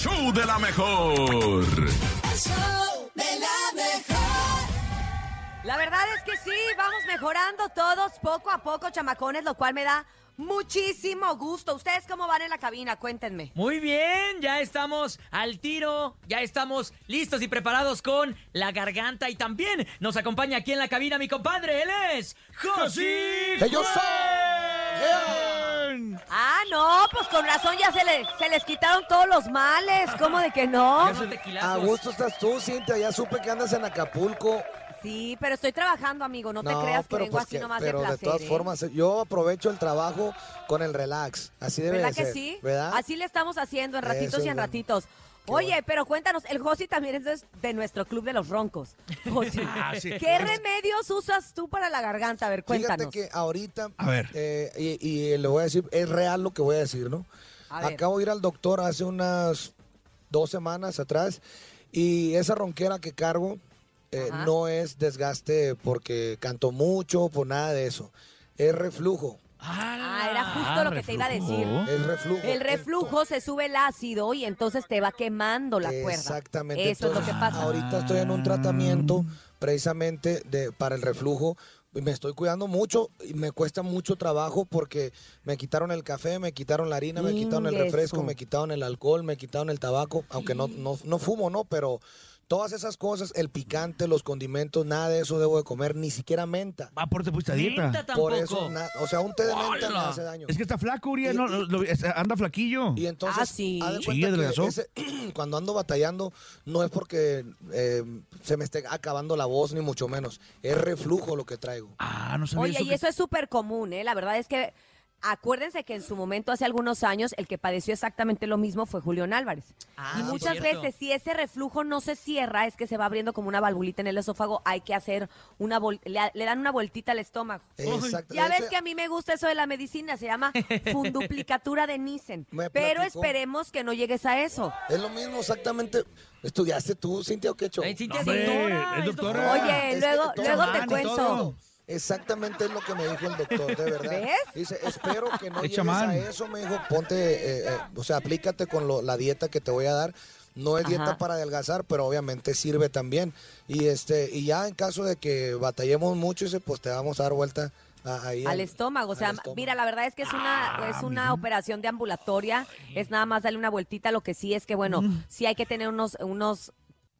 show de la mejor. El show de la mejor. La verdad es que sí, vamos mejorando todos poco a poco, chamacones, lo cual me da muchísimo gusto. ¿Ustedes cómo van en la cabina? Cuéntenme. Muy bien, ya estamos al tiro, ya estamos listos y preparados con la garganta y también nos acompaña aquí en la cabina mi compadre, él es José. ¡Que yo soy! Ah, no, pues con razón ya se, le- se les quitaron todos los males. ¿Cómo de que no? A gusto estás tú, Cintia. Ya supe que andas en Acapulco. Sí, pero estoy trabajando, amigo. No, te creas que vengo pues así que- nomás pero de placer. todas ¿eh? formas, yo aprovecho el trabajo con el relax. Así debe ¿Verdad de que ser. sí? ¿Verdad? Así le estamos haciendo en ratitos Eso y en bueno. ratitos. Oye, bueno. pero cuéntanos, el Josi también es de- de nuestro club de los roncos. Josi, Ah, sí. ¿qué remedios usas tú para la garganta? A ver, cuéntanos. Fíjate que ahorita, A ver. eh, y, y le voy a decir, es real lo que voy a decir, ¿no? A ver. Acabo de ir al doctor hace unas dos semanas atrás y esa ronquera que cargo eh, Ajá. no es desgaste porque canto mucho, por nada de eso. Es reflujo, Ah, era justo lo que te iba a decir. es reflujo. El reflujo se sube el ácido y entonces te va quemando la cuerda. Exactamente. Eso es lo que pasa. Ahorita estoy en un tratamiento precisamente de, para el reflujo. Y Me estoy cuidando mucho y me cuesta mucho trabajo porque me quitaron el café, me quitaron la harina, me quitaron el refresco, me quitaron el alcohol, me quitaron el tabaco, aunque no, no, no fumo, ¿no? Pero todas esas cosas, el picante, los condimentos, nada de eso debo de comer, ni siquiera menta. Va, por te pusiste a dieta. Menta tampoco. Por eso, na- o sea, un té de menta me hace daño. Es que está flaco, Uriel. Y- no, y- lo- es- anda flaquillo. Y entonces, Ah, sí. haz de Sí, cuenta que adelgazó. ese- cuando ando batallando, no es porque eh, se me esté acabando la voz, ni mucho menos. Es reflujo lo que traigo. Ah, no sabía Oye, eso y que- eso es súper común, ¿eh? La verdad es que acuérdense que en su momento, hace algunos años, el que padeció exactamente lo mismo fue Julián Álvarez. Ah, y muchas cierto. veces, si ese reflujo no se cierra, es que se va abriendo como una valvulita en el esófago, hay que hacer una... vol- le, le dan una vueltita al estómago. Exacto. Ya ves hecho, que a mí me gusta eso de la medicina, se llama funduplicatura de Nissen. Pero esperemos que no llegues a eso. Es lo mismo exactamente. ¿Estudiaste tú, Cintia, o qué? Ay, Cintia, Hombre, doctora, es doctora. Oye, es luego, luego te cuento. todo. Exactamente es lo que me dijo el doctor, de verdad. ¿Ves? Dice, espero que no Es llegues a eso, me dijo, ponte, eh, eh, o sea, aplícate con lo- la dieta que te voy a dar. No es dieta Ajá. para adelgazar, pero obviamente sirve también. Y este, y ya en caso de que batallemos mucho, dice, pues te vamos a dar vuelta a- ahí Al estómago, o sea, al estómago. mira, la verdad es que es una, es una operación de ambulatoria, es nada más darle una vueltita, lo que sí es que, bueno, sí hay que tener unos, unos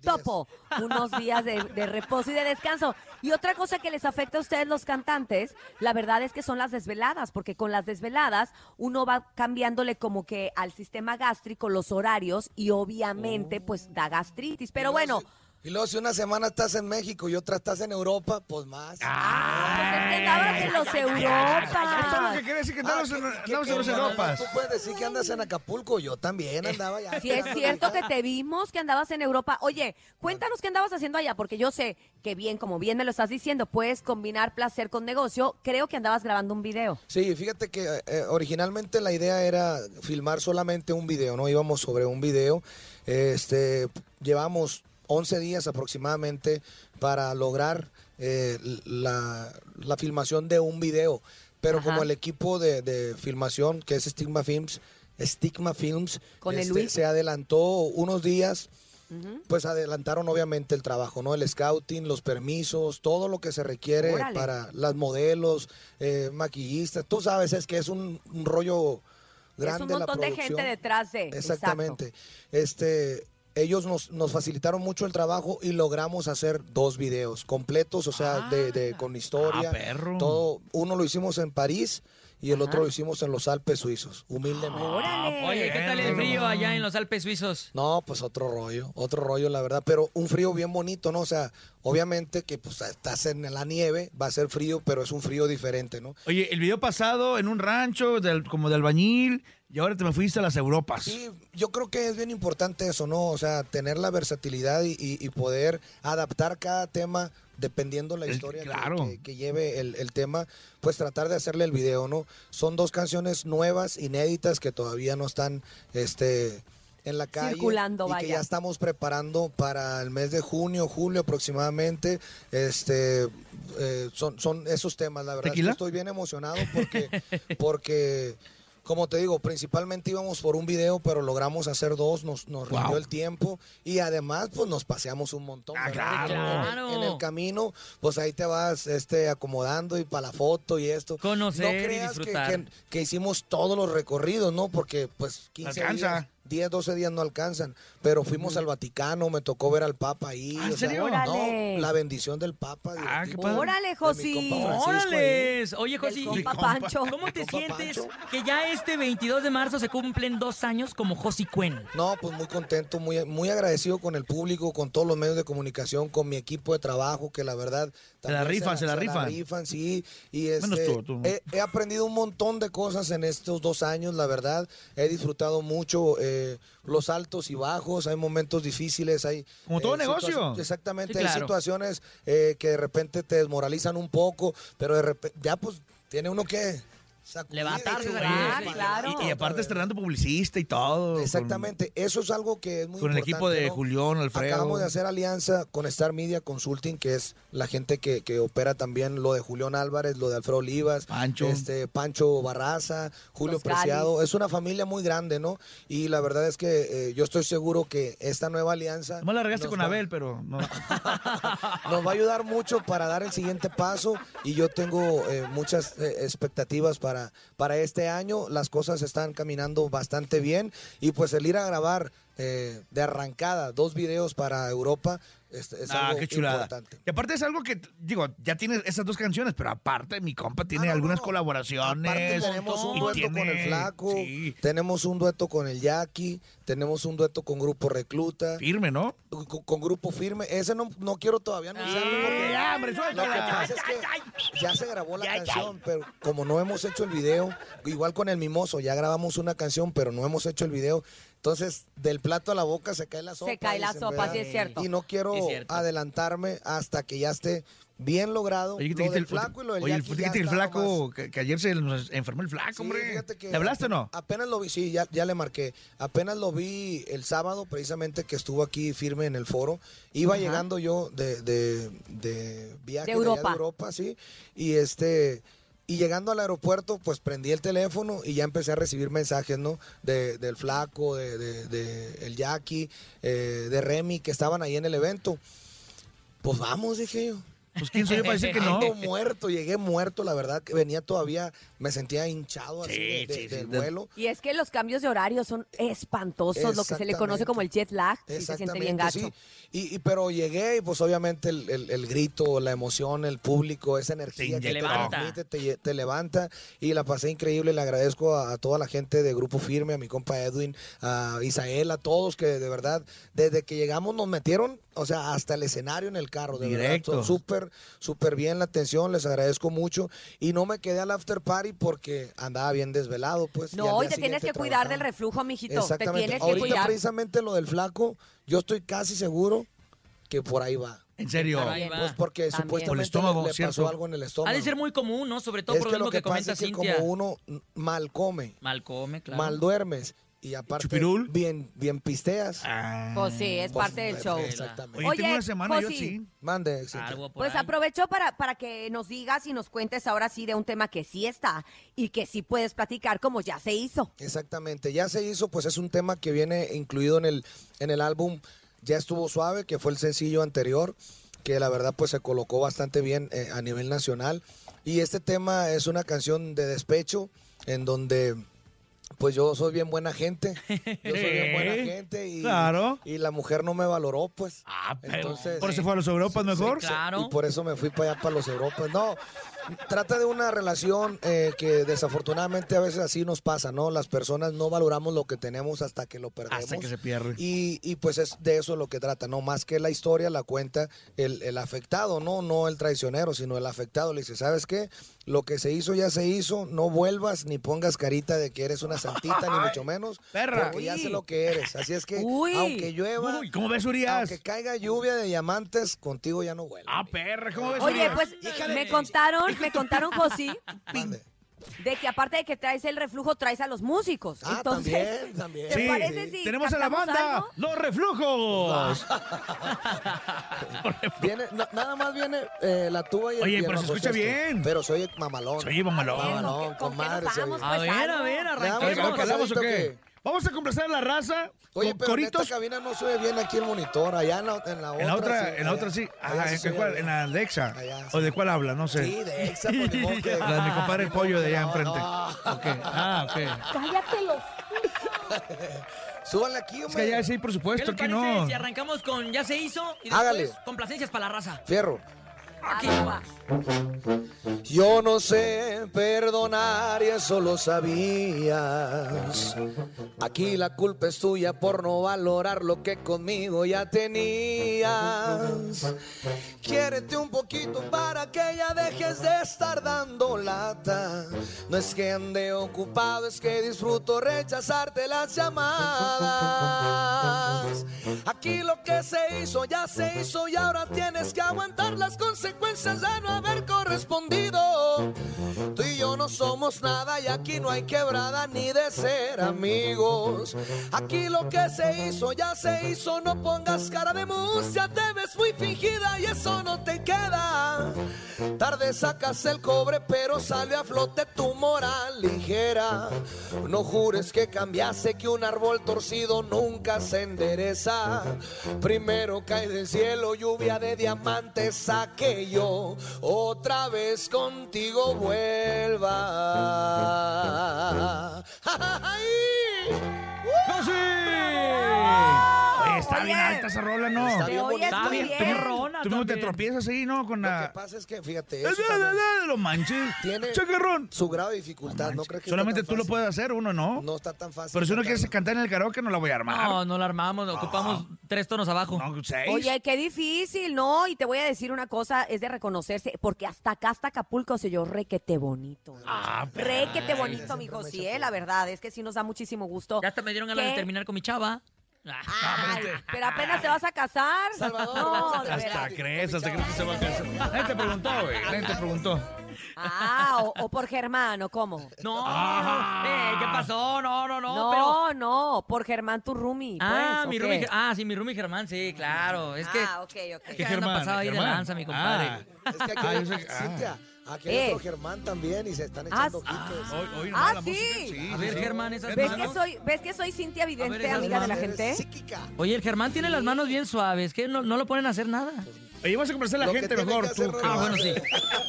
topo, unos días de, de reposo y de descanso. Y otra cosa que les afecta a ustedes los cantantes, la verdad es que son las desveladas, porque con las desveladas uno va cambiándole como que al sistema gástrico los horarios y obviamente pues da gastritis. Pero bueno, Y luego si una semana estás en México y otra estás en Europa, pues más. pues es que andabas en los Eso es lo Europa. que quiere decir que Ah, andamos ¿qué- en, los Europas. Tú puedes decir que andas en Acapulco, yo también andaba ya. Si es cierto que te vimos, que andabas en Europa. Oye, cuéntanos qué andabas haciendo allá, porque yo sé que bien, como bien me lo estás diciendo, puedes combinar placer con negocio. Creo que andabas grabando un video. Sí, fíjate que eh, originalmente la idea era filmar solamente un video, ¿no? Íbamos sobre un video. Este, llevamos 11 días aproximadamente para lograr eh, la, la filmación de un video. Pero Ajá. como el equipo de, de filmación, que es Stigma Films, Stigma Films, este, Con el Luis. se adelantó unos días pues adelantaron obviamente el trabajo, ¿no? El scouting, los permisos, todo lo que se requiere Órale. para las modelos, eh, maquillistas. Tú sabes, es que es un, un rollo grande es un la montón de gente detrás de. Exactamente. Este, ellos nos, nos facilitaron mucho el trabajo y logramos hacer dos videos completos, o sea, de, de- con historia. Ah, perro. Todo, uno lo hicimos en París y el Ajá. otro lo hicimos en los Alpes suizos, humildemente. Órale. Oye, ¿qué tal el frío allá en los Alpes suizos? No, pues otro rollo, otro rollo, la verdad, pero un frío bien bonito, ¿no? O sea, obviamente que pues estás en la nieve, va a ser frío, pero es un frío diferente, ¿no? Oye, el video pasado en un rancho, del, como de albañil, y ahora te me fuiste a las Europas. Sí, yo creo que es bien importante eso, ¿no? O sea, tener la versatilidad y, y- y poder adaptar cada tema dependiendo la historia que- claro. que, que lleve el, el tema, pues tratar de hacerle el video, ¿no? Son dos canciones nuevas, inéditas, que todavía no están, este en la calle Circulando, y que vaya. ya estamos preparando para el mes de junio, julio aproximadamente. Este eh, son, son esos temas, la verdad. es que estoy bien emocionado porque, porque como te digo, principalmente íbamos por un video, pero logramos hacer dos, nos, nos Wow. rindió el tiempo y además pues nos paseamos un montón. Ah, claro. En, en el camino, pues ahí te vas este, acomodando y para la foto y esto. Conocer no y creas que, disfrutar. que- que hicimos todos los recorridos, ¿no? Porque pues 15 Alcanza. días, 10, 12 días no alcanzan, pero fuimos al Vaticano, me tocó ver al Papa ahí. Ah, ¿en o sea, serio? Órale. no, la bendición del Papa. Ah, qué padre. Órale, ahí. ¡Órales! Oye. Pancho. ¿cómo te sientes Pancho. que ya este 22 de marzo se cumplen dos años como Josi Cuen? No, pues muy contento, muy, muy agradecido con el público, con todos los medios de comunicación, con mi equipo de trabajo, que la verdad... Se la rifan, se la rifan. rifan, sí. Y Menos este, tú, tú. He, he aprendido un montón de cosas en estos dos años, la verdad. He disfrutado mucho eh, los altos y bajos, hay momentos difíciles, hay... Como todo eh, negocio. situa- Exactamente, Sí, hay situaciones eh, que de repente te desmoralizan un poco, pero de repente ya pues tiene uno que... sacudir, Levantarse, sí. adelante, claro. Y, y aparte estrenando publicista y todo. con- Exactamente, eso es algo que es muy Con, el importante. equipo de ¿no? Julián, Alfredo. Acabamos de hacer alianza con Star Media Consulting, que es la gente que, que opera también lo de Julián Álvarez, lo de Alfredo Olivas, Pancho. este Pancho Barraza, Julio Los Preciado. Es una familia muy grande, ¿no? Y la verdad es que eh, yo estoy seguro que esta nueva alianza Nomás la regaste con va- Abel, pero no. nos va a ayudar mucho para dar el siguiente paso y yo tengo eh, muchas eh, expectativas para, para este año. Las cosas están caminando bastante bien y pues el ir a grabar eh, de arrancada dos videos para Europa es, es ah, algo qué chulada. importante. Y aparte es algo que, digo, ya tienes esas dos canciones, pero aparte mi compa tiene Ah, no, algunas no, colaboraciones. Aparte tenemos un dueto con tiene- el Flaco, Sí, tenemos un dueto con el Jackie, tenemos un dueto con Grupo Recluta, firme, ¿no? con, con Grupo Firme. Ese no, no quiero todavía anunciarlo porque ya, hombre, Lo que suéltala. pasa es que ya se grabó la Ya, ya. canción, pero como no hemos hecho el video, igual con el Mimoso, ya grabamos una canción, pero no hemos hecho el video. Entonces, del plato a la boca se cae la sopa. Se cae la dicen, sopa, ¿verdad? sí es cierto. Y no quiero adelantarme hasta que ya esté bien logrado Oye, ¿qué te lo del el flaco y lo del Oye, el, Jackie ¿qué ya te dijiste el flaco? Que, que ayer se nos enfermó el flaco, Sí, hombre. fíjate que ¿Le hablaste o no? Apenas lo vi, sí, ya, ya le marqué. Apenas lo vi el sábado, precisamente que estuvo aquí firme en el foro. Iba Ajá. llegando yo de, de, de viaje De allá Europa. de Europa, sí. Y este. Y llegando al aeropuerto, pues prendí el teléfono y ya empecé a recibir mensajes, ¿no? De, del flaco, de, el Jackie, eh, de Remy, que estaban ahí en el evento. Pues vamos, dije yo. Pues quién soy yo para decir que no. Ando muerto, llegué muerto, la verdad que venía todavía, me sentía hinchado así Sí, de- de- sí, sí, del de- vuelo. Y es que los cambios de horario son espantosos, lo que se le conoce como el jet lag. Sí, se siente bien gacho. sí. Y, y- pero llegué y pues obviamente el, el- el grito, la emoción, el público, esa energía Te que te levanta. transmite, te, lle- te levanta y la pasé increíble. Le agradezco a, a toda la gente de Grupo Firme, a mi compa Edwin, a Isael, a todos que de verdad, desde que llegamos nos metieron, o sea, hasta el escenario en el carro, de Directo. verdad. Súper, súper bien la atención, les agradezco mucho. Y no me quedé al after party porque andaba bien desvelado, pues. y No, y día te tienes que cuidar del reflujo, mijito. Te Exactamente. tienes que Ahorita cuidar. precisamente lo del flaco, yo estoy casi seguro que por ahí va. En serio. Por ahí va. Pues porque También. Por el supuestamente estómago, le, pasó algo en el estómago. Ha de ser muy común, ¿no? Sobre todo es por que lo que, que pasa comenta es que Cintia. como uno mal come, Mal come, claro. mal duermes y aparte ¿Chupirul? bien bien pisteas. Ah. Pues sí, es pues, parte del show. Exactamente. Oye, Oye, tengo una semana yo Josi. sí. Mande. Algo Pues aprovecho para, para que nos digas y nos cuentes ahora sí de un tema que sí está y que sí puedes platicar como ya se hizo. Exactamente, ya se hizo, pues es un tema que viene incluido en el, en el álbum Ya estuvo suave, que fue el sencillo anterior, que la verdad pues se colocó bastante bien eh, a nivel nacional. Y este tema es una canción de despecho en donde pues yo soy bien buena gente, yo soy bien buena gente y, Claro. y la mujer no me valoró pues. Ah, pero. Entonces- ¿Por eso fue a los Europas mejor? claro. Y por eso me fui para allá, para los Europas. No, trata de una relación eh, que desafortunadamente a veces así nos pasa, ¿no? Las personas no valoramos lo que tenemos hasta que lo perdemos. Hasta que se pierde. Y, y, pues es de eso lo que trata, no más que la historia la cuenta el, el afectado, no no el traicionero, sino el afectado. Le dice, ¿sabes qué? Lo que se hizo ya se hizo, no vuelvas ni pongas carita de que eres una santita, ni mucho menos, Perra. porque ya sé lo que eres. Así es que, Uy. aunque llueva, Uy, ¿cómo ves, Urias? aunque caiga lluvia de diamantes, contigo ya no vuelve. Ah, perra, ¿cómo ves, Oye, Urias? pues me contaron, me contaron, Josi, Mande. de que aparte de que traes el reflujo, traes a los músicos. Ah, Entonces, también, también. ¿te Sí, parece si tenemos a la cantamos banda, algo? Los Reflujos. Viene, na- nada más viene eh, la tuba y el Oye, piano, pero se pues, escucha esto. bien. Pero soy mamalón. Oye, mamalón. Mamalón, ¿Con con qué nos madre. se vamos, oye. A pues, ver, a ver, Oye, vamos, arranquemos. ¿calamos o qué? Vamos a complacer a la raza Oye, pero en esta cabina no se ve bien aquí el monitor. Allá en la, en la otra. En la otra, sí, en la otra sí. allá Ah, sí ¿en, se qué cuál? ¿En la Alexa? Allá, sí. ¿O de cuál habla? No sé. Sí, de Exa, pues, que- La de mi compadre el pollo de allá No, enfrente. no. Ok. Ah, ok. Cállate los... Súbanle aquí, Es hombre. que allá sí hay ¿Qué presupuesto, les aquí no. si arrancamos con Ya se hizo y Hágale. después complacencias para la raza? Fierro. Aquí Agua. Yo no sé perdonar y eso lo sabías. Aquí la culpa es tuya por no valorar lo que conmigo ya tenías. Quiérete un poquito para que ya dejes de estar dando lata. No es que ande ocupado, es que disfruto rechazarte las llamadas. Aquí lo que se hizo ya se hizo y ahora tienes que aguantar las consecuencias de no haber correspondido. Tú y yo no somos nada y aquí no hay quebrada ni de ser amigos. Aquí lo que se hizo ya se hizo, no pongas cara de musia, te ves muy fingida y eso no te queda. Tarde sacas el cobre, pero sale a flote tu moral ligera. No jures que cambiaste, que un árbol torcido nunca se endereza. Primero cae del cielo lluvia de diamantes, a yo otra vez contigo vuelva. Está Oye. bien alta esa rola, ¿no? Está bien bonita. muy bien, perrona Tú mismo te tropiezas ahí, ¿no? Con Lo que la... pasa es que, fíjate, eso Lo manches. tiene Chacarrón. su grado de dificultad. ¿No crees que está Solamente tú lo puedes hacer, uno no. No está tan fácil. Pero si uno quiere cantar en el karaoke, no la voy a armar. No, no la armamos, ocupamos tres tonos abajo. No, seis. Oye, qué difícil, ¿no? Y te voy a decir una cosa, es de reconocerse, porque hasta acá, hasta Acapulco, se yo requete bonito. Ah, requete bonito, mi sí, eh, la verdad, es que sí nos da muchísimo gusto. Ya hasta me dieron ganas de terminar con mi chava. Ah, Ay, pero apenas te vas a casar. Salvador, no, Hasta crees, hasta crees que se va a casar. Nadie te preguntó, güey. Nadie te preguntó. Ah, o, o por Germán, ¿o cómo? No, Ah. eh, ¿qué pasó? No, no, no, No, pero... no, por Germán tu roomie. Ah, pues, mi ¿o roomie, qué? Ger- ah, sí, mi roomie Germán, sí, claro. Es que, Ah, ok, ok. es que anda pasado ahí de Germán? lanza, mi compadre. Ah. Es que aquí Ah, hay yo sé que- ah. Cintia, aquí Eh. hay otro Germán también y se están Ah, echando ojitos. Hoy, hoy Ah, la sí. música, A ver. Germán, esas ¿Ves manos. que soy, ves que soy Cintia Vidente, amiga de la gente? Psíquica. Oye, el Germán tiene las manos bien suaves, que no, no lo ponen a hacer nada. Oye, vas a complacer a la gente mejor, tú. Ah, bueno, sí.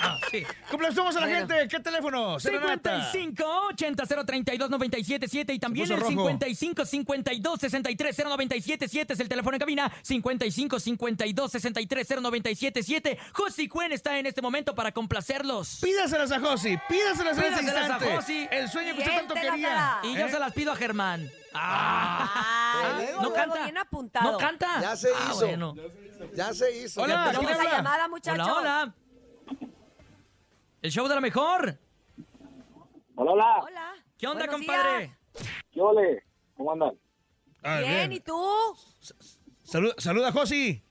Ah, sí. Complacemos a la Bueno. gente. ¿Qué teléfono? Serenata. 55 80 032 977 y también el puso rojo. 55 52 63 0977 es el teléfono en cabina 55 52 63 0977 Josi Cuen está en este momento para complacerlos Pídaselas a Josi. Pídaselas Pídaselas a. Josi. El sueño que usted tanto quería. y yo ¿Eh? se las pido a Germán. Ah, Ay, ¿no luego, no luego canta. bien apuntado. No canta. Ya se Ah, hizo. bueno. Ya se hizo. Hola, Ya ¿quién habla? llamada, muchachos. Hola, hola. El show de la mejor. Hola, hola. Hola. ¿Qué onda, Buenos compadre? días. ¿Qué ole? ¿Cómo andan? Ah, Bien, ¿y tú? Salud- saluda a Josi.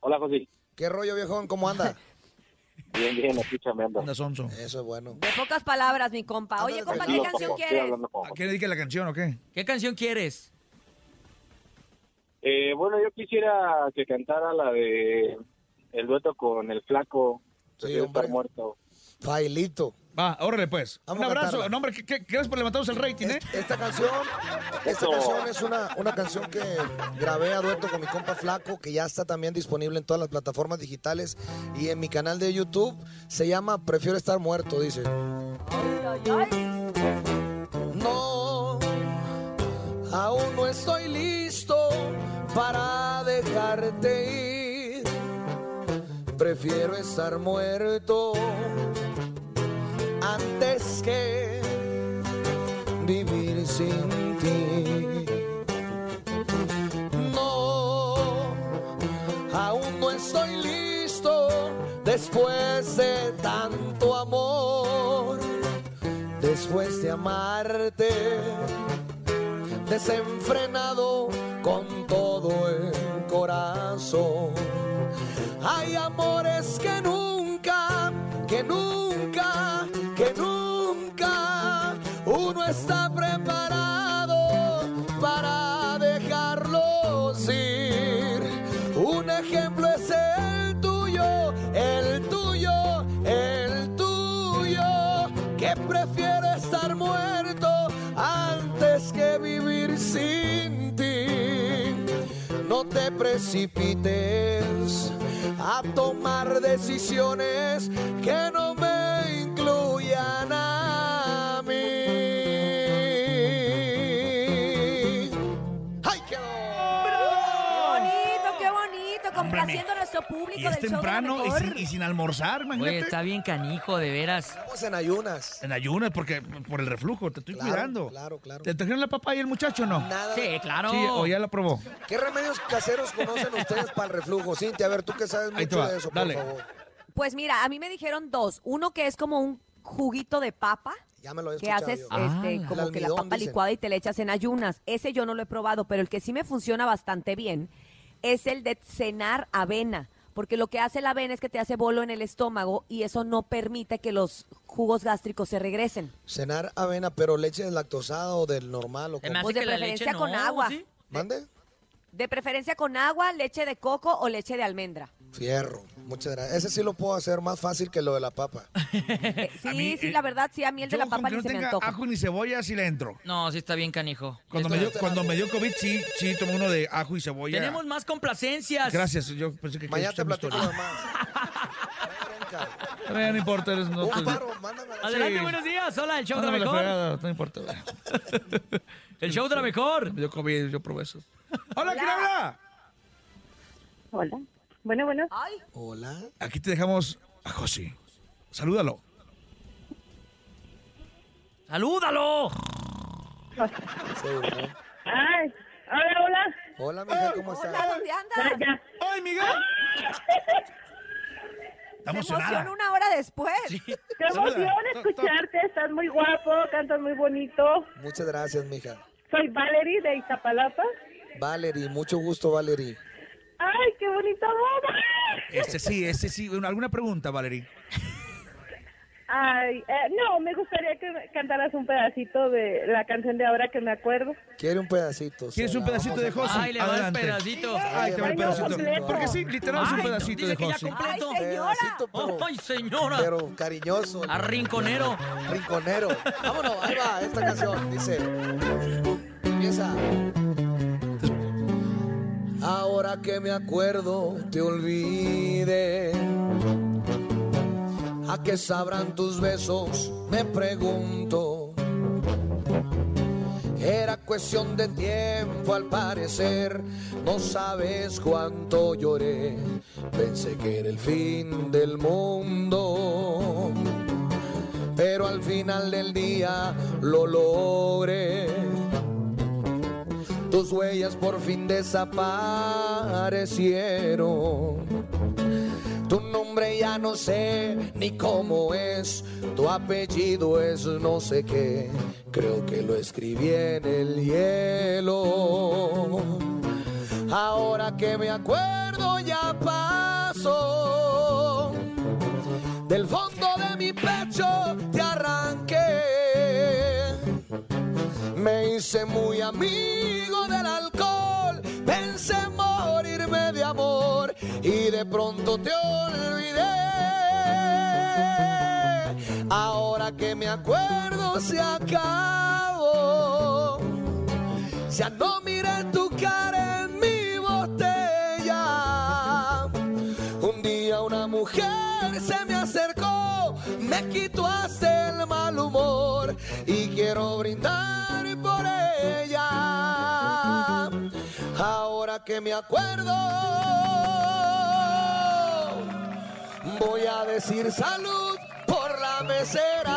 Hola, José. ¿Qué rollo, viejón? ¿Cómo anda? Bien, bien, aquí chameando. Anda sonso. Eso es bueno. De pocas palabras, mi compa. Oye, compa, ¿qué canción quieres? ¿A le dedica la canción o qué? ¿Qué canción quieres? Eh, bueno, yo quisiera que cantara la de el dueto con el flaco. Sí, está muerto. Failito. Va, órale pues. Vamos Un abrazo. No, hombre, ¿qué, qué, gracias por levantarnos el rating, ¿eh? Est- Esta canción, esta canción es una, una canción que grabé a dueto con mi compa Flaco, que ya está también disponible en todas las plataformas digitales y en mi canal de YouTube. Se llama Prefiero estar muerto, dice. No, aún no estoy listo para dejarte ir. Prefiero estar muerto antes que vivir sin ti. No, aún no estoy listo después de tanto amor después de amarte, desenfrenado con todo el corazón. Hay amores que nunca, que nunca está preparado para dejarlos ir. Un ejemplo es el tuyo, el tuyo, el tuyo, que prefiere estar muerto antes que vivir sin ti. No te precipites a tomar decisiones que no me incluyan a complaciendo a nuestro público Y del es show de la temprano y sin, y sin almorzar, Oye, imagínate. está bien canijo, de veras. Estamos en ayunas. En ayunas, porque por el reflujo, te estoy Claro, cuidando. claro, claro. ¿Te trajeron la papaya el muchacho o no? Nada. Sí, claro. Sí, o ya la probó. ¿Qué remedios caseros conocen ustedes para el reflujo? Cintia, a ver, tú que sabes mucho de eso, dale. por favor. Pues mira, a mí me dijeron dos. Uno que es como un juguito de papa. Ya me lo he que haces yo. Ah. este, El como que la papa dicen. licuada y te le echas en ayunas. Ese yo no lo he probado, pero el que sí me funciona bastante bien es el de cenar avena. Porque lo que hace la avena es que te hace bolo en el estómago y eso no permite que los jugos gástricos se regresen. Cenar avena, pero leche deslactosada o del normal o Se me como. hace Pues de que la leche preferencia no, con agua. ¿sí? ¿Mande? De preferencia con agua, leche de coco o leche de almendra. Fierro. Muchas gracias. Ese sí lo puedo hacer más fácil que lo de la papa. Eh, sí, mí, sí, eh, la verdad, sí, a mí el de Yo la papa ni no se me tenga antoja. ajo ni cebolla, sí le entro. No, sí está bien canijo. Cuando me, dio, cuando me dio COVID, sí, sí tomé uno de ajo y cebolla. Tenemos más complacencias. Gracias, yo pensé que Mañana te platico. Pero ya no importa, eres no. Un paro, mándame la- Adelante, Sí. buenos días. Hola, el show de la mándame la mejor. fregada, no importa. El show de la mejor. Me dio COVID, yo probé eso. Hola, ¿quién habla? Hola. Bueno, bueno. Ay, Hola. Aquí te dejamos a Josi. Salúdalo. ¡Salúdalo! Seguro. Ay, hola, hola. Hola, mija, ¿cómo hola, estás? ¿dónde Ya, andas? ya. ¡Ay, Miguel! Está Se emocionada. emociona una hora después. Qué Saluda. emoción escucharte. Estás muy guapo, cantas muy bonito. Muchas gracias, mija. Soy Valerie de Iztapalapa. Valerie, mucho gusto, Valerie. Ay, qué bonita boda. Este sí, este sí. ¿Alguna pregunta, Valerie? Ay, eh, no, me gustaría que cantaras un pedacito de la canción de ahora que me acuerdo. Quiere un pedacito. ¿Quieres un pedacito de Josi? Ay, le va el pedacito. Ay, te va el pedacito. completo. Porque sí, literal es un pedacito dice de que ya Josi. completo. Ay, señora. ¡Ay, señora! pero cariñoso. A rinconero. Rinconero. Vámonos, ahí va esta canción. Dice. Empieza. Ahora que me acuerdo, te olvide. ¿A qué sabrán tus besos? Me pregunto. Era cuestión de tiempo al parecer, no sabes cuánto lloré, pensé que era el fin del mundo, pero al final del día lo logré. Tus huellas por fin desaparecieron. Tu nombre ya no sé ni cómo es, tu apellido es no sé qué, creo que lo escribí en el hielo. Ahora que me acuerdo ya pasó, del fondo de mi pecho te arranqué. Me hice muy amigo del alcohol, pensé morirme de amor y de pronto te olvidé. Ahora que me acuerdo se acabó. Ya no miré tu cara en mi botella. Un día una mujer se me acercó, me quitó hasta el mal humor y quiero brindar que me acuerdo, voy a decir salud por la mesera.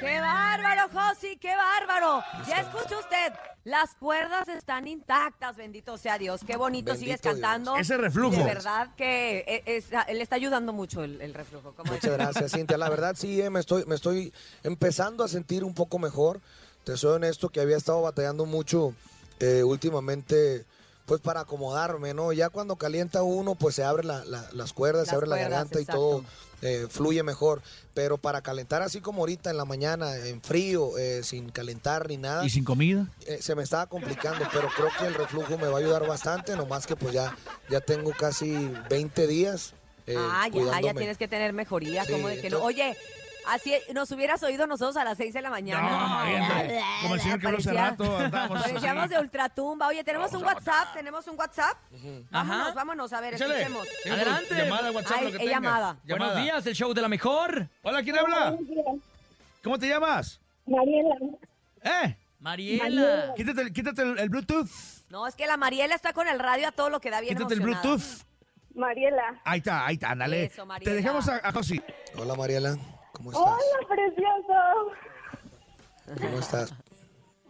¡Qué bárbaro, Josi! ¡Qué bárbaro! Ya escucha usted, las cuerdas están intactas, bendito sea Dios. Qué bonito Bendito sigues Dios. cantando. Ese reflujo. De verdad que eh, es- le está ayudando mucho el, el reflujo. Muchas gracias, Cintia. La verdad sí, eh, me estoy, me estoy empezando a sentir un poco mejor. Te soy honesto que había estado batallando mucho eh, últimamente, pues para acomodarme, ¿no? Ya cuando calienta uno, pues se abren la- la- las cuerdas, Las se abre la garganta exacto. y todo eh, fluye mejor. Pero para calentar así como ahorita en la mañana, en frío, eh, sin calentar ni nada, ¿Y sin comida? eh, se me estaba complicando, pero creo que el reflujo me va a ayudar bastante, nomás que pues ya, ya tengo casi 20 días. eh, ah, ya, ya cuidándome. tienes que tener mejoría. Sí, como de que no? Oye, Así nos hubieras oído nosotros a las 6 de la mañana. No, bien, como el señor que habló hace rato, andábamos así. Parecíamos de ultratumba. Oye, tenemos un WhatsApp, tenemos un WhatsApp. Ajá. Vámonos, vámonos, a ver, Échale. escuchemos. Tengo Adelante. Llamada, WhatsApp, Ay, lo que tengas. llamada. Buenos Llamada. días, el show de la mejor. Hola, ¿quién habla? ¿Cómo te llamas? Mariela. ¿Eh? Mariela. Quítate, quítate el, el Bluetooth. No, es que la Mariela está con el radio a todo lo que da bien Quítate el emocionada. Bluetooth. Mariela. Ahí está, ahí está, ándale. Eso, Mariela. Te dejamos a, a Josi. Hola Mariela, ¿cómo estás? Hola, precioso. ¿Cómo estás?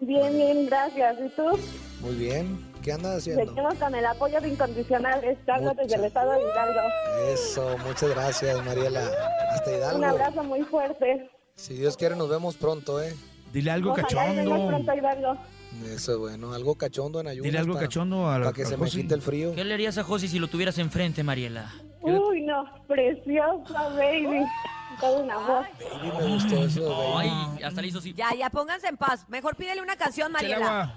Bien, bien, gracias. ¿Y tú? Muy bien. ¿Qué andas haciendo? Seguimos con el apoyo de incondicional. Hablo desde el estado de Hidalgo. Eso, muchas gracias Mariela. Hasta Un Hidalgo. abrazo muy fuerte. Si Dios quiere nos vemos pronto, ¿eh? Dile algo Ojalá cachondo. pronto a Hidalgo. Eso es bueno. Algo cachondo en ayunas. Dile algo para- cachondo a la Para que a se me Josi. quite el frío. ¿Qué le harías a Josi si lo tuvieras enfrente, Mariela? Uy, no, preciosa, baby. Todo un amor. Baby, me gustó eso, baby. Ay, hasta le hizo así. Ya, ya, pónganse en paz. Mejor pídele una canción, Mariela.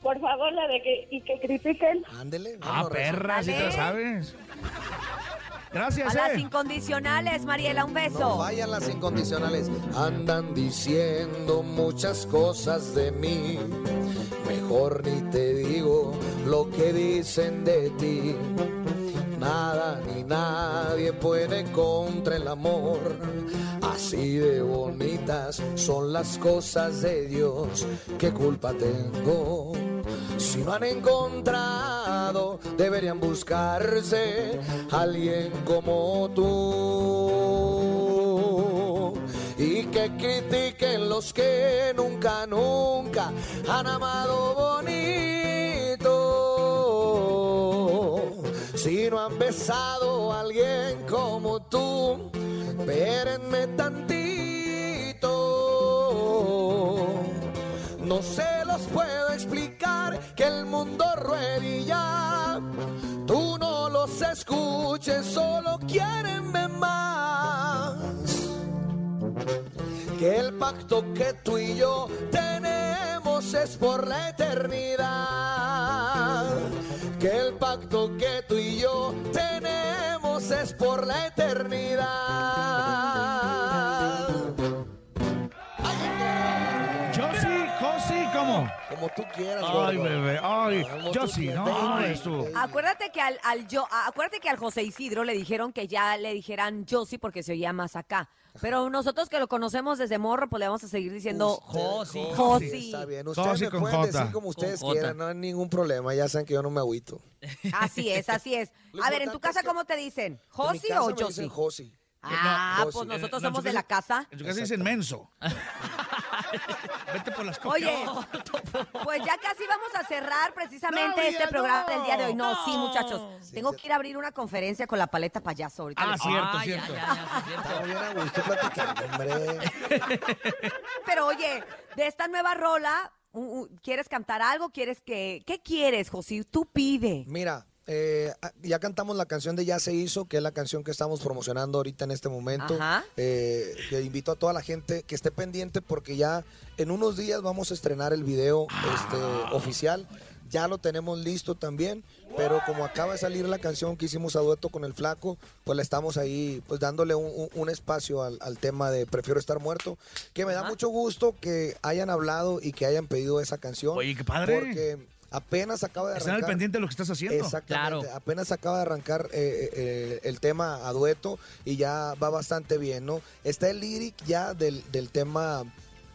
Por favor, la de que, y que critiquen. Ándele. Ah, perra, si te la sabes. A Gracias, las eh. incondicionales, Mariela, un No beso. vayan las incondicionales. Andan diciendo muchas cosas de mí. Mejor ni te digo lo que dicen de ti. Nada ni nadie puede contra el amor. Así de bonitas son las cosas de Dios. ¿Qué culpa tengo? Si no han encontrado, deberían buscarse alguien como tú. Y que critiquen los que nunca, nunca han amado bonito. Si no han besado a alguien como tú, espérenme tantito. No se los puedo explicar que el mundo ruede ya. Tú no los escuches, solo quieren ver más. Que el pacto que tú y yo tenemos es por la eternidad. Que el pacto que tú y yo tenemos es por la eternidad. Como tú quieras, Ay, gordo. bebé, ay. Como quieras. no, tú. Acuérdate que al, al yo, acuérdate que al José Isidro le dijeron que ya le dijeran Josi porque se oía más acá. Pero nosotros que lo conocemos desde morro, pues le vamos a seguir diciendo Usted, Josi. Josi. Está bien, ustedes Josi me con pueden decir como ustedes Con quieran, no hay ningún problema, ya saben que yo no me agüito. Así es, así es. Lo A ver, ¿en tu importante casa es que- cómo te dicen? En mi ¿Josi casa o me dicen Josi? Josi. Ah, Josi. pues nosotros No, somos de la casa. En tu casa dicen menso. Vete por las copias. Oye, pues ya casi vamos a cerrar precisamente No, este ya programa no. del día de hoy. No, sí, muchachos. Tengo que ir a abrir una conferencia con la paleta payaso ahorita. Ah, les- cierto, Ay, cierto. ya, ya, ya, sí, cierto. Estamos bien a gusto platicando, hombre. Pero oye, de esta nueva rola, ¿quieres cantar algo? ¿Quieres que qué quieres, José? Tú pide. Mira, eh, ah, ya cantamos la canción de Ya se hizo, que es la canción que estamos promocionando ahorita en este momento. Ajá. Eh, que invito a toda la gente que esté pendiente porque ya en unos días vamos a estrenar el video este, oficial. Ya lo tenemos listo también, pero como acaba de salir la canción que hicimos a dueto con el flaco, pues le estamos ahí pues dándole un, un- un espacio al, al tema de Prefiero estar muerto, que me da mucho gusto que hayan hablado y que hayan pedido esa canción. Oye, qué padre. Porque apenas acaba de Están al arrancar. pendiente de lo que estás haciendo. Exactamente. Claro. Apenas acaba de arrancar eh, eh, el tema a dueto y ya va bastante bien, ¿no? Está el lyric ya del, del tema.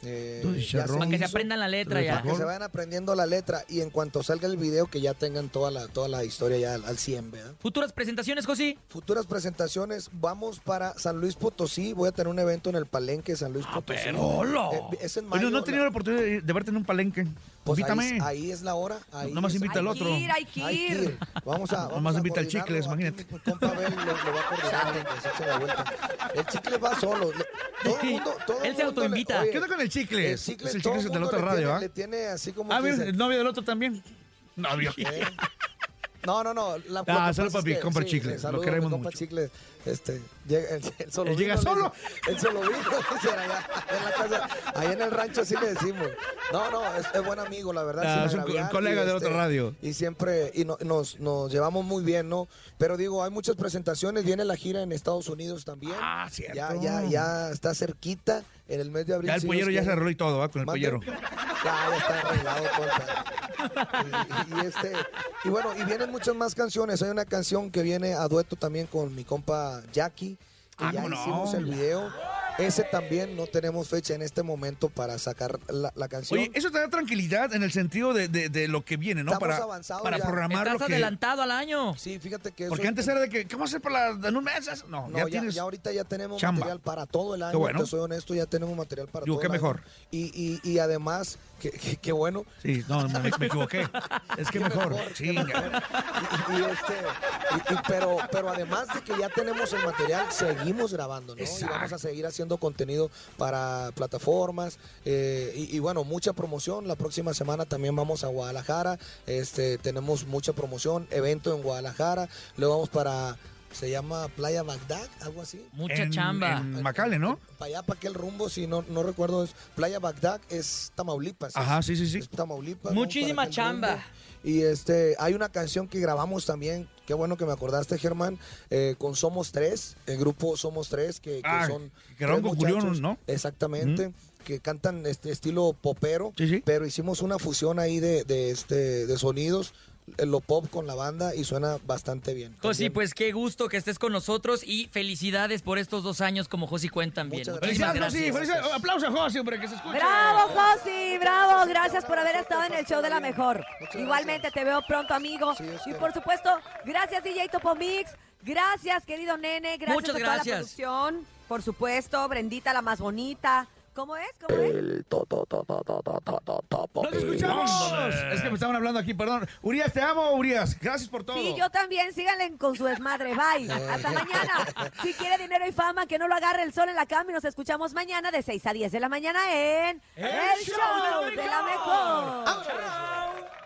Eh. Para que se aprendan la letra ya. para que se vayan aprendiendo la letra y en cuanto salga el video que ya tengan toda la, toda la historia ya al, al 100, ¿verdad? Futuras presentaciones, Josi. Futuras presentaciones, vamos para San Luis Potosí, voy a tener un evento en el Palenque de San Luis Potosí. Pero, hola. Eh, es en Oye, mayo, no he tenido la- la oportunidad de, de verte en un palenque. pues ahí, Invítame. ahí es la hora. Ahí Nomás es- invita al Hay otro. que ir, hay que Hay ir. Vamos a. Vamos Nomás a invita al. Chicles, Aquí imagínate. Mi compa Abel lo, lo va a coordinar. que se eche la vuelta. El chicle va solo. Le- Todo el mundo. Todo Él se autoinvita. ¿Qué onda con el chicle? El Es chicle, el chicle de la mundo otra le radio, tiene- ¿ah? Le tiene así como. Ah, dice, el novio del otro también. Novio. ¿eh? No, no, no. La, lo Ah, pasa saludo es para mi que- compa sí, Chicle, le lo saludo mi queremos compa mucho. Chicle. Este, llega, él, él solo ¿Él llega vino, solo? Él solo vino, allá, en la casa. Ahí en el rancho así le decimos. No, no, es, es buen amigo, la verdad. Ah, es un co- colega y, de otra radio. Y siempre, y no- nos, nos llevamos muy bien, ¿no? Pero digo, hay muchas presentaciones. Viene la gira en Estados Unidos también. Ah, cierto. Ya, ya, ya está cerquita en el mes de abril. Ya el si pollero ya se arregló y todo, ¿va? Con el pollero. Ya, ya está arreglado todo y, y este, y bueno, y vienen muchas más canciones. Hay una canción que viene a dueto también con mi compa Jackie, que Ah, ya ¿cómo no? hicimos el video. Ese también no tenemos fecha en este momento para sacar la, la canción. Oye, eso te da tranquilidad en el sentido de, de- de lo que viene, ¿no? Estamos para avanzados para ya. programar lo Estás que... adelantado al año. sí, fíjate que eso Porque antes era de que, ¿qué vamos a hacer para la- en un mes? No, No, ya, ya, tienes... ya ahorita ya tenemos chamba. material para todo el año. bueno. Te soy honesto, ya tenemos material para Digo, todo qué el año. mejor. Y, y, y además, que bueno, Sí, no, me, me equivoqué. Es que Qué mejor. qué. Y, y este, y- y- pero, pero además de que ya tenemos el material, seguimos grabando, ¿no? Y Exacto. vamos a seguir haciendo contenido para plataformas eh, y, y bueno, mucha promoción. La próxima semana también vamos a Guadalajara. Este, tenemos mucha promoción, evento en Guadalajara. Luego vamos para, se llama Playa Bagdad, algo así. Mucha En- chamba. En Macale, ¿no? Para allá, para aquel rumbo, si no, no recuerdo, es Playa Bagdad, es Tamaulipas. Ajá, es- sí, sí, sí. es Tamaulipas. Muchísima chamba. rumbo. Y este, hay una canción que grabamos también, qué bueno que me acordaste, Germán, eh, con Somos Tres, el grupo Somos Tres, que, que Ah, son. que grabaron tres con Julián, ¿no? Exactamente. Que cantan este estilo popero, Sí, sí. pero hicimos una fusión ahí de, de, este, de sonidos, lo pop con la banda y suena bastante bien. Josi, También- pues qué gusto que estés con nosotros y felicidades por estos dos años como Josi cuentan bien. Felicidades, Josi. gracias. Felicidades. Aplausos a Josi, hombre, que se escuche. ¡Bravo, Josi! ¡Bravo! Gracias por haber estado en el show de la mejor. Igualmente te veo pronto, amigo. Sí, y por supuesto, gracias DJ Topo Mix. Gracias, querido nene. Gracias Muchas a toda gracias. la producción. Por supuesto, Brendita, la más bonita. ¿Cómo es? ¿Cómo es? To, ¡Nos escuchamos! Es que me estaban hablando aquí, perdón. Urias, te amo, Urias. Gracias por todo. Sí, yo también. Síganle con su desmadre. Bye. Hasta mañana. Si quiere dinero y fama, que no lo agarre el sol en la cama y nos escuchamos mañana de 6 a 10 de la mañana en El, Show de la Mejor. De la mejor.